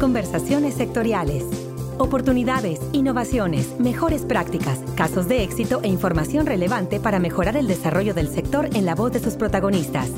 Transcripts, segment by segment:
Conversaciones sectoriales. Oportunidades, innovaciones, mejores prácticas, casos de éxito e información relevante para mejorar el desarrollo del sector en la voz de sus protagonistas.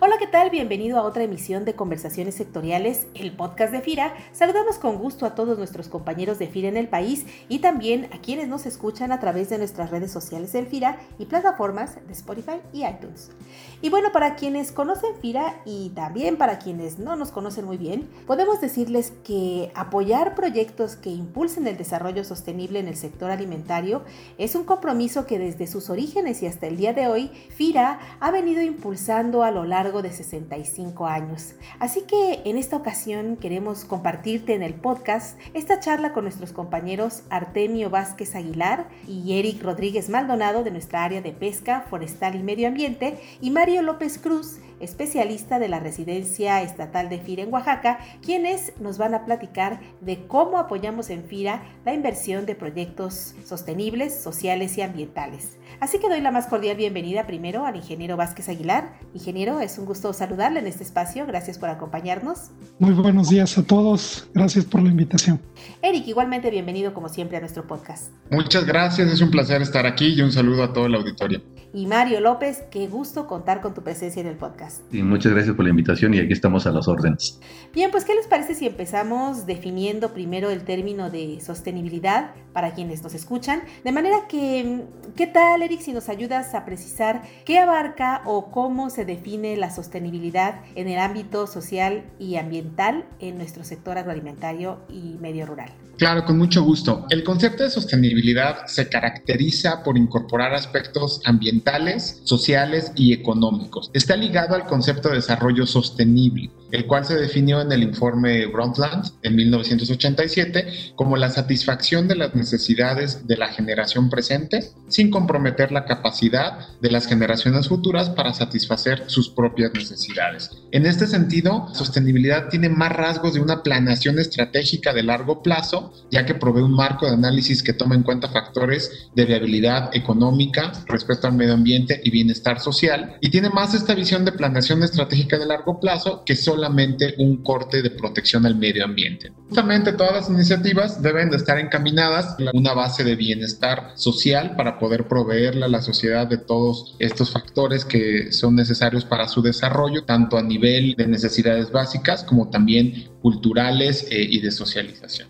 Hola, ¿qué tal? Bienvenido a otra emisión de Conversaciones Sectoriales, el podcast de FIRA. Saludamos con gusto a todos nuestros compañeros de FIRA en el país y también a quienes nos escuchan a través de nuestras redes sociales del FIRA y plataformas de Spotify y iTunes. Y bueno, para quienes conocen FIRA y también para quienes no nos conocen muy bien, podemos decirles que apoyar proyectos que impulsen el desarrollo sostenible en el sector alimentario es un compromiso que desde sus orígenes y hasta el día de hoy, FIRA ha venido impulsando a lo largo de 65 años. Así que en esta ocasión queremos compartirte en el podcast esta charla con nuestros compañeros Artemio Vázquez Aguilar y Eric Rodríguez Maldonado de nuestra área de pesca, forestal y medio ambiente y Mario López Cruz, especialista de la Residencia Estatal de FIRA en Oaxaca, quienes nos van a platicar de cómo apoyamos en FIRA la inversión de proyectos sostenibles, sociales y ambientales. Así que doy la más cordial bienvenida primero al ingeniero Vázquez Aguilar. Ingeniero, es un gusto saludarle en este espacio. Gracias por acompañarnos. Muy buenos días a todos. Gracias por la invitación. Eric, igualmente bienvenido como siempre a nuestro podcast. Muchas gracias, es un placer estar aquí y un saludo a todo el auditorio. Y Mario López, qué gusto contar con tu presencia en el podcast. Y muchas gracias por la invitación y aquí estamos a las órdenes. Bien, pues ¿qué les parece si empezamos definiendo primero el término de sostenibilidad para quienes nos escuchan? De manera que, ¿qué tal, Eric, si nos ayudas a precisar qué abarca o cómo se define la sostenibilidad en el ámbito social y ambiental en nuestro sector agroalimentario y medio rural? Claro, con mucho gusto. El concepto de sostenibilidad se caracteriza por incorporar aspectos ambientales, sociales y económicos. Está ligado al concepto de desarrollo sostenible, el cual se definió en el informe Brundtland en 1987 como la satisfacción de las necesidades de la generación presente sin comprometer la capacidad de las generaciones futuras para satisfacer sus propias necesidades. En este sentido, sostenibilidad tiene más rasgos de una planeación estratégica de largo plazo ya que provee un marco de análisis que toma en cuenta factores de viabilidad económica, respeto al medio ambiente y bienestar social, y tiene más esta visión de planeación estratégica de largo plazo que solamente un corte de protección al medio ambiente. Justamente todas las iniciativas deben de estar encaminadas a una base de bienestar social para poder a la sociedad de todos estos factores que son necesarios para su desarrollo, tanto a nivel de necesidades básicas como también culturales eh, y de socialización.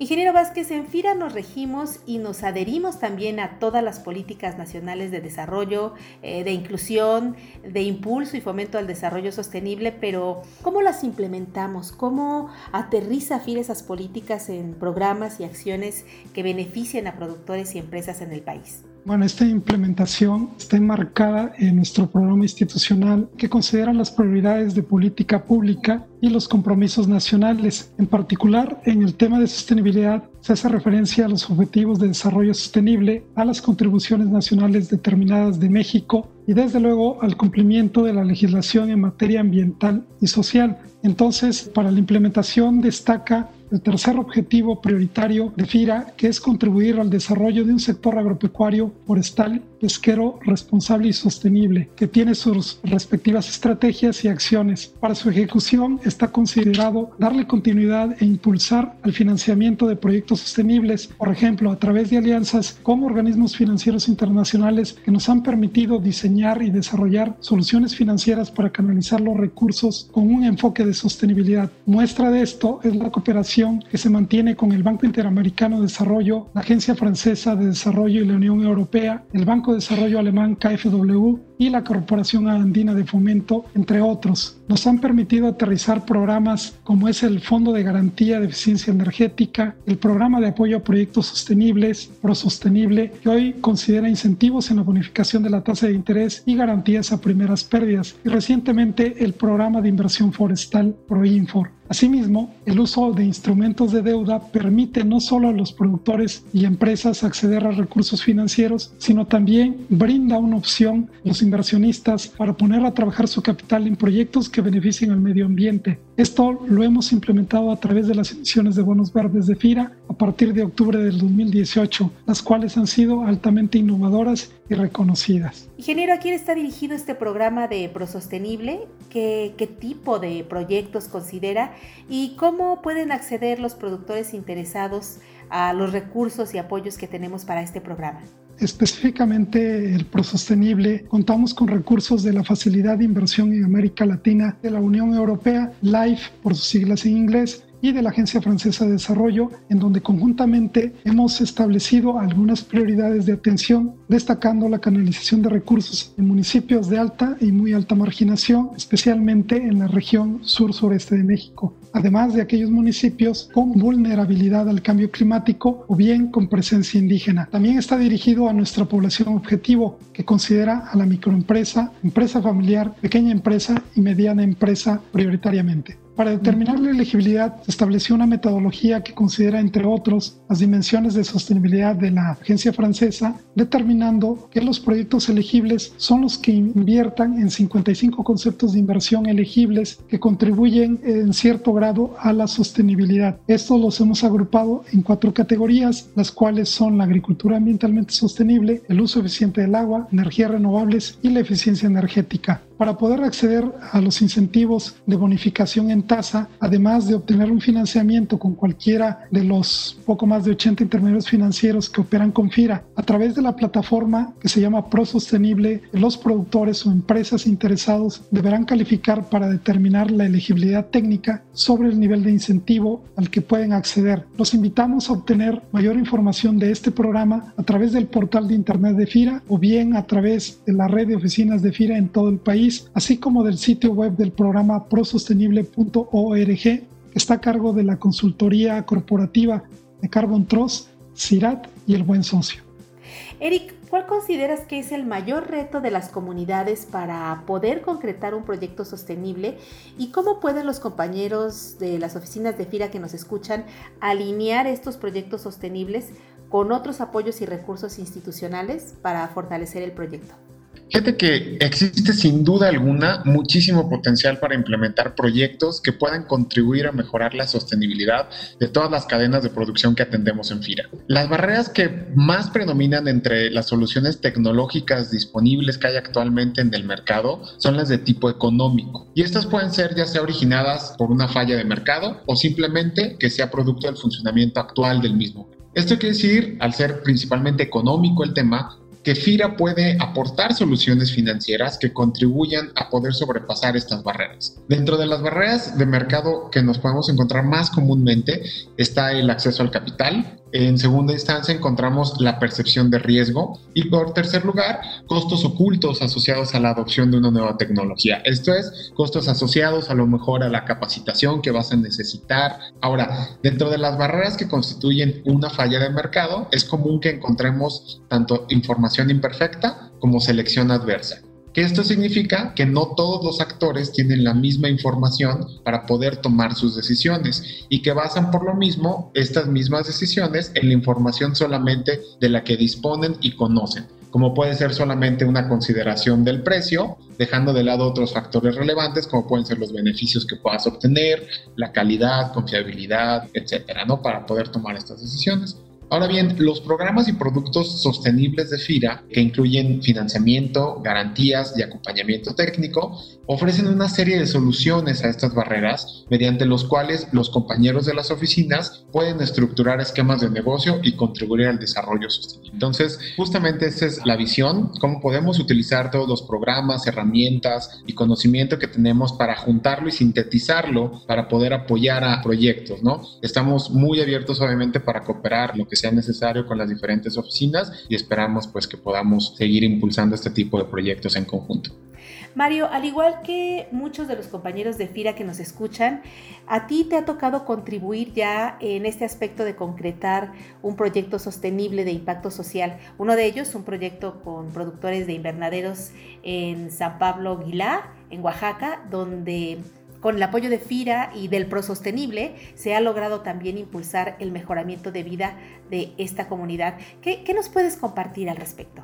Ingeniero Vázquez, en FIRA nos regimos y nos adherimos también a todas las políticas nacionales de desarrollo, eh, de inclusión, de impulso y fomento al desarrollo sostenible, pero ¿cómo las implementamos? ¿Cómo aterriza FIRA esas políticas en programas y acciones que beneficien a productores y empresas en el país? Bueno, esta implementación está enmarcada en nuestro programa institucional que considera las prioridades de política pública y los compromisos nacionales. En particular, en el tema de sostenibilidad se hace referencia a los objetivos de desarrollo sostenible, a las contribuciones nacionales determinadas de México y desde luego al cumplimiento de la legislación en materia ambiental y social. Entonces, para la implementación destaca el tercer objetivo prioritario de FIRA, que es contribuir al desarrollo de un sector agropecuario, forestal, pesquero responsable y sostenible, que tiene sus respectivas estrategias y acciones. Para su ejecución está considerado darle continuidad e impulsar al financiamiento de proyectos sostenibles, por ejemplo, a través de alianzas con organismos financieros internacionales que nos han permitido diseñar y desarrollar soluciones financieras para canalizar los recursos con un enfoque de sostenibilidad. Muestra de esto es la cooperación que se mantiene con el Banco Interamericano de Desarrollo, la Agencia Francesa de Desarrollo y la Unión Europea, el Banco de Desarrollo Alemán KfW y la Corporación Andina de Fomento, entre otros. Nos han permitido aterrizar programas como es el Fondo de Garantía de Eficiencia Energética, el Programa de Apoyo a Proyectos Sostenibles, ProSostenible, que hoy considera incentivos en la bonificación de la tasa de interés y garantías a primeras pérdidas, y recientemente el Programa de Inversión Forestal, ProInfor. Asimismo, el uso de instrumentos de deuda permite no solo a los productores y empresas acceder a recursos financieros, sino también brinda una opción a los inversionistas para poner a trabajar su capital en proyectos que beneficien al medio ambiente. Esto lo hemos implementado a través de las emisiones de bonos verdes de FIRA a partir de octubre del 2018, las cuales han sido altamente innovadoras y reconocidas. Ingeniero, ¿a quién está dirigido este programa de Prosostenible? ¿Qué, ¿Qué tipo de proyectos considera? ¿Y cómo pueden acceder los productores interesados a los recursos y apoyos que tenemos para este programa? Específicamente el Prosostenible, contamos con recursos de la Facilidad de Inversión en América Latina de la Unión Europea, LIFE por sus siglas en inglés, y de la Agencia Francesa de Desarrollo, en donde conjuntamente hemos establecido algunas prioridades de atención, destacando la canalización de recursos en municipios de alta y muy alta marginación, especialmente en la región sur-sureste de México, además de aquellos municipios con vulnerabilidad al cambio climático o bien con presencia indígena. También está dirigido a nuestra población objetivo, que considera a la microempresa, empresa familiar, pequeña empresa y mediana empresa prioritariamente. Para determinar la elegibilidad se estableció una metodología que considera, entre otros, las dimensiones de sostenibilidad de la agencia francesa, determinando que los proyectos elegibles son los que inviertan en 55 conceptos de inversión elegibles que contribuyen en cierto grado a la sostenibilidad. Estos los hemos agrupado en cuatro categorías, las cuales son la agricultura ambientalmente sostenible, el uso eficiente del agua, energías renovables y la eficiencia energética. Para poder acceder a los incentivos de bonificación en tasa, además de obtener un financiamiento con cualquiera de los poco más de 80 intermediarios financieros que operan con FIRA, a través de la plataforma que se llama ProSostenible, los productores o empresas interesados deberán calificar para determinar la elegibilidad técnica sobre el nivel de incentivo al que pueden acceder. Los invitamos a obtener mayor información de este programa a través del portal de internet de FIRA o bien a través de la red de oficinas de FIRA en todo el así como del sitio web del programa prosostenible.org, que está a cargo de la consultoría corporativa de Carbon Trust, CIRAT y El Buen Socio. Eric, ¿cuál consideras que es el mayor reto de las comunidades para poder concretar un proyecto sostenible y cómo pueden los compañeros de las oficinas de FIRA que nos escuchan alinear estos proyectos sostenibles con otros apoyos y recursos institucionales para fortalecer el proyecto? Fíjate que existe sin duda alguna muchísimo potencial para implementar proyectos que puedan contribuir a mejorar la sostenibilidad de todas las cadenas de producción que atendemos en FIRA. Las barreras que más predominan entre las soluciones tecnológicas disponibles que hay actualmente en el mercado son las de tipo económico. Y estas pueden ser ya sea originadas por una falla de mercado o simplemente que sea producto del funcionamiento actual del mismo. Esto quiere decir, al ser principalmente económico el tema, que FIRA puede aportar soluciones financieras que contribuyan a poder sobrepasar estas barreras. Dentro de las barreras de mercado que nos podemos encontrar más comúnmente está el acceso al capital, en segunda instancia encontramos la percepción de riesgo y por tercer lugar, costos ocultos asociados a la adopción de una nueva tecnología. Esto es, costos asociados a lo mejor a la capacitación que vas a necesitar. Ahora, dentro de las barreras que constituyen una falla de mercado, es común que encontremos tanto información imperfecta como selección adversa que esto significa que no todos los actores tienen la misma información para poder tomar sus decisiones y que basan por lo mismo estas mismas decisiones en la información solamente de la que disponen y conocen como puede ser solamente una consideración del precio, dejando de lado otros factores relevantes como pueden ser los beneficios que puedas obtener, la calidad, confiabilidad, etcétera, ¿no? Para poder tomar estas decisiones. Ahora bien, los programas y productos sostenibles de FIRA, que incluyen financiamiento, garantías y acompañamiento técnico, ofrecen una serie de soluciones a estas barreras, mediante los cuales los compañeros de las oficinas pueden estructurar esquemas de negocio y contribuir al desarrollo sostenible. Entonces, justamente esta es la visión, cómo podemos utilizar todos los programas, herramientas y conocimiento que tenemos para juntarlo y sintetizarlo para poder apoyar a proyectos, ¿no? Estamos muy abiertos, obviamente, para cooperar lo que sea necesario con las diferentes oficinas y esperamos pues que podamos seguir impulsando este tipo de proyectos en conjunto. Mario, al igual que muchos de los compañeros de FIRA que nos escuchan, a ti te ha tocado contribuir ya en este aspecto de concretar un proyecto sostenible de impacto social. Uno de ellos, un proyecto con productores de invernaderos en San Pablo Aguilar, en Oaxaca, donde con el apoyo de FIRA y del ProSostenible se ha logrado también impulsar el mejoramiento de vida de esta comunidad. ¿Qué, nos puedes compartir al respecto?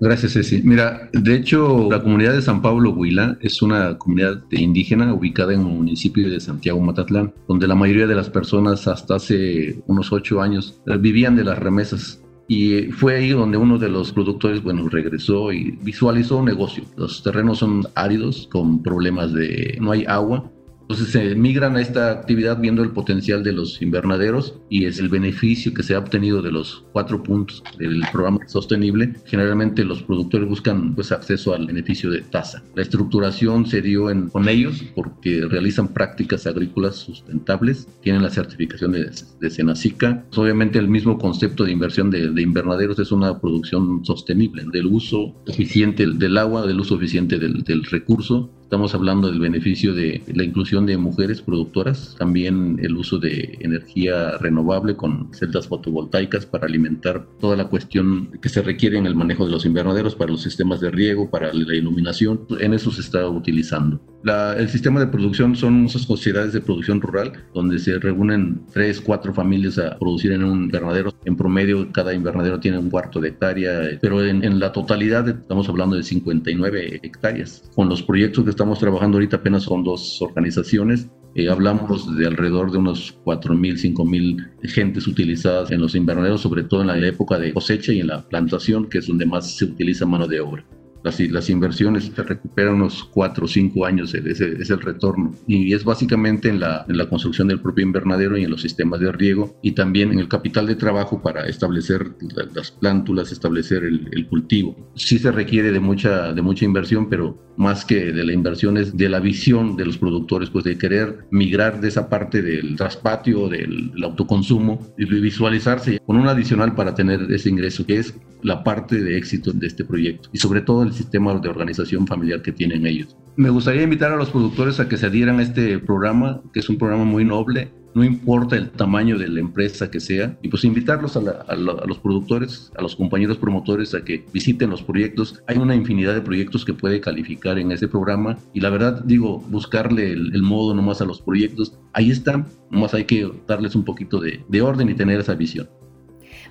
Gracias, Ceci. Mira, de hecho, la comunidad de San Pablo Huila es una comunidad indígena ubicada en el municipio de Santiago Matatlán, donde la mayoría de las personas hasta hace unos ocho años eh, vivían de las remesas. Y fue ahí donde uno de los productores, bueno, regresó y visualizó un negocio. Los terrenos son áridos, con problemas de no hay agua, entonces se migran a esta actividad viendo el potencial de los invernaderos y es el beneficio que se ha obtenido de los cuatro puntos del programa sostenible. Generalmente los productores buscan pues acceso al beneficio de tasa. La estructuración se dio en, con ellos porque realizan prácticas agrícolas sustentables, tienen la certificación de, de Senacica. Pues, obviamente el mismo concepto de inversión de, de, invernaderos es una producción sostenible, del uso eficiente del agua, del uso eficiente del recurso Estamos hablando del beneficio de la inclusión de mujeres productoras, también el uso de energía renovable con celdas fotovoltaicas para alimentar toda la cuestión que se requiere en el manejo de los invernaderos para los sistemas de riego, para la iluminación. En eso se está utilizando. El sistema de producción son esas sociedades de producción rural donde se reúnen tres, cuatro familias a producir en un invernadero. En promedio, cada invernadero tiene un cuarto de hectárea, pero en, en la totalidad estamos hablando de 59 hectáreas. Con los proyectos que estamos trabajando ahorita apenas son dos organizaciones. Eh, hablamos de alrededor de unos 4.000, 5.000 gentes utilizadas en los invernaderos, sobre todo en la época de cosecha y en la plantación, que es donde más se utiliza mano de obra las, las inversiones se recuperan unos cuatro o cinco años, ese es el retorno. Y es básicamente en la, en la construcción del propio invernadero y en los sistemas de riego y también en el capital de trabajo para establecer las plántulas, establecer el, el, cultivo. Sí se requiere de mucha, de mucha inversión, pero más que de la inversión es de la visión de los productores, pues de querer migrar de esa parte del traspatio, del autoconsumo y visualizarse con un adicional para tener ese ingreso, que es la parte de éxito de este proyecto y sobre todo el sistema de organización familiar que tienen ellos. Me gustaría invitar a los productores a que se adhieran a este programa, que es un programa muy noble, no importa el tamaño de la empresa que sea, y pues invitarlos a, a, los productores, a los compañeros promotores a que visiten los proyectos. Hay una infinidad de proyectos que puede calificar en este programa y la verdad digo, buscarle el, el modo nomás a los proyectos, ahí están, nomás hay que darles un poquito de, de orden y tener esa visión.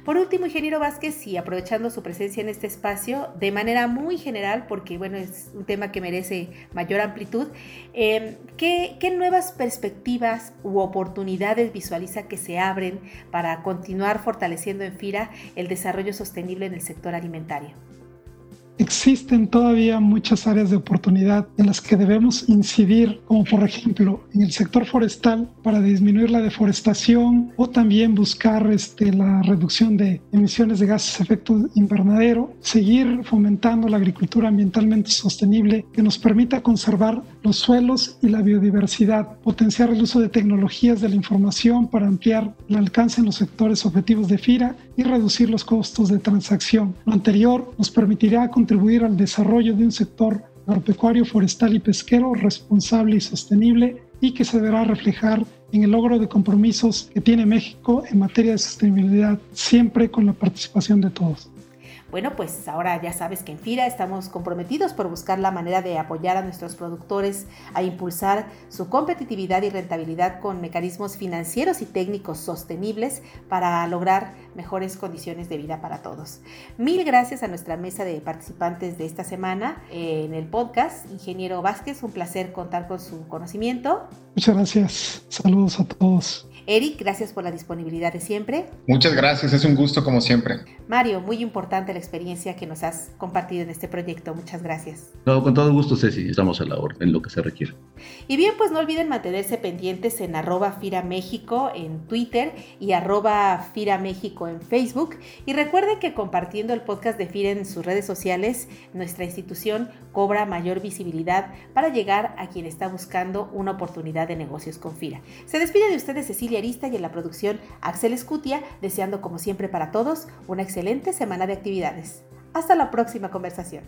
Por último, ingeniero Vázquez, y aprovechando su presencia en este espacio, de manera muy general, porque bueno, es un tema que merece mayor amplitud, ¿qué, ¿qué nuevas perspectivas u oportunidades visualiza que se abren para continuar fortaleciendo en FIRA el desarrollo sostenible en el sector alimentario? Existen todavía muchas áreas de oportunidad en las que debemos incidir, como por ejemplo en el sector forestal para disminuir la deforestación o también buscar este, la reducción de emisiones de gases de efecto invernadero, seguir fomentando la agricultura ambientalmente sostenible que nos permita conservar los suelos y la biodiversidad, potenciar el uso de tecnologías de la información para ampliar el alcance en los sectores objetivos de FIRA y reducir los costos de transacción. Lo anterior nos permitirá contribuir al desarrollo de un sector agropecuario, forestal y pesquero responsable y sostenible y que se deberá reflejar en el logro de compromisos que tiene México en materia de sostenibilidad, siempre con la participación de todos. Bueno, pues ahora ya sabes que en FIRA estamos comprometidos por buscar la manera de apoyar a nuestros productores a impulsar su competitividad y rentabilidad con mecanismos financieros y técnicos sostenibles para lograr mejores condiciones de vida para todos. Mil gracias a nuestra mesa de participantes de esta semana en el podcast. Ingeniero Vázquez, un placer contar con su conocimiento. Muchas gracias. Saludos a todos. Eric, gracias por la disponibilidad de siempre. Muchas gracias, es un gusto como siempre. Mario, muy importante la experiencia que nos has compartido en este proyecto. Muchas gracias. No, con todo gusto, Ceci, estamos a la orden en lo que se requiere. Y bien, pues no olviden mantenerse pendientes en arroba Fira México en Twitter y arroba Fira México en Facebook. Y recuerden que compartiendo el podcast de Fira en sus redes sociales, nuestra institución cobra mayor visibilidad para llegar a quien está buscando una oportunidad de negocios con Fira. Se despide de ustedes Cecilia Arista y en la producción Axel Escutia, deseando como siempre para todos una excelente semana de Hasta la próxima conversación.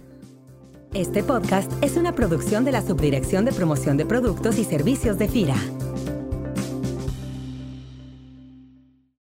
Este podcast es una producción de la Subdirección de Promoción de Productos y Servicios de FIRA.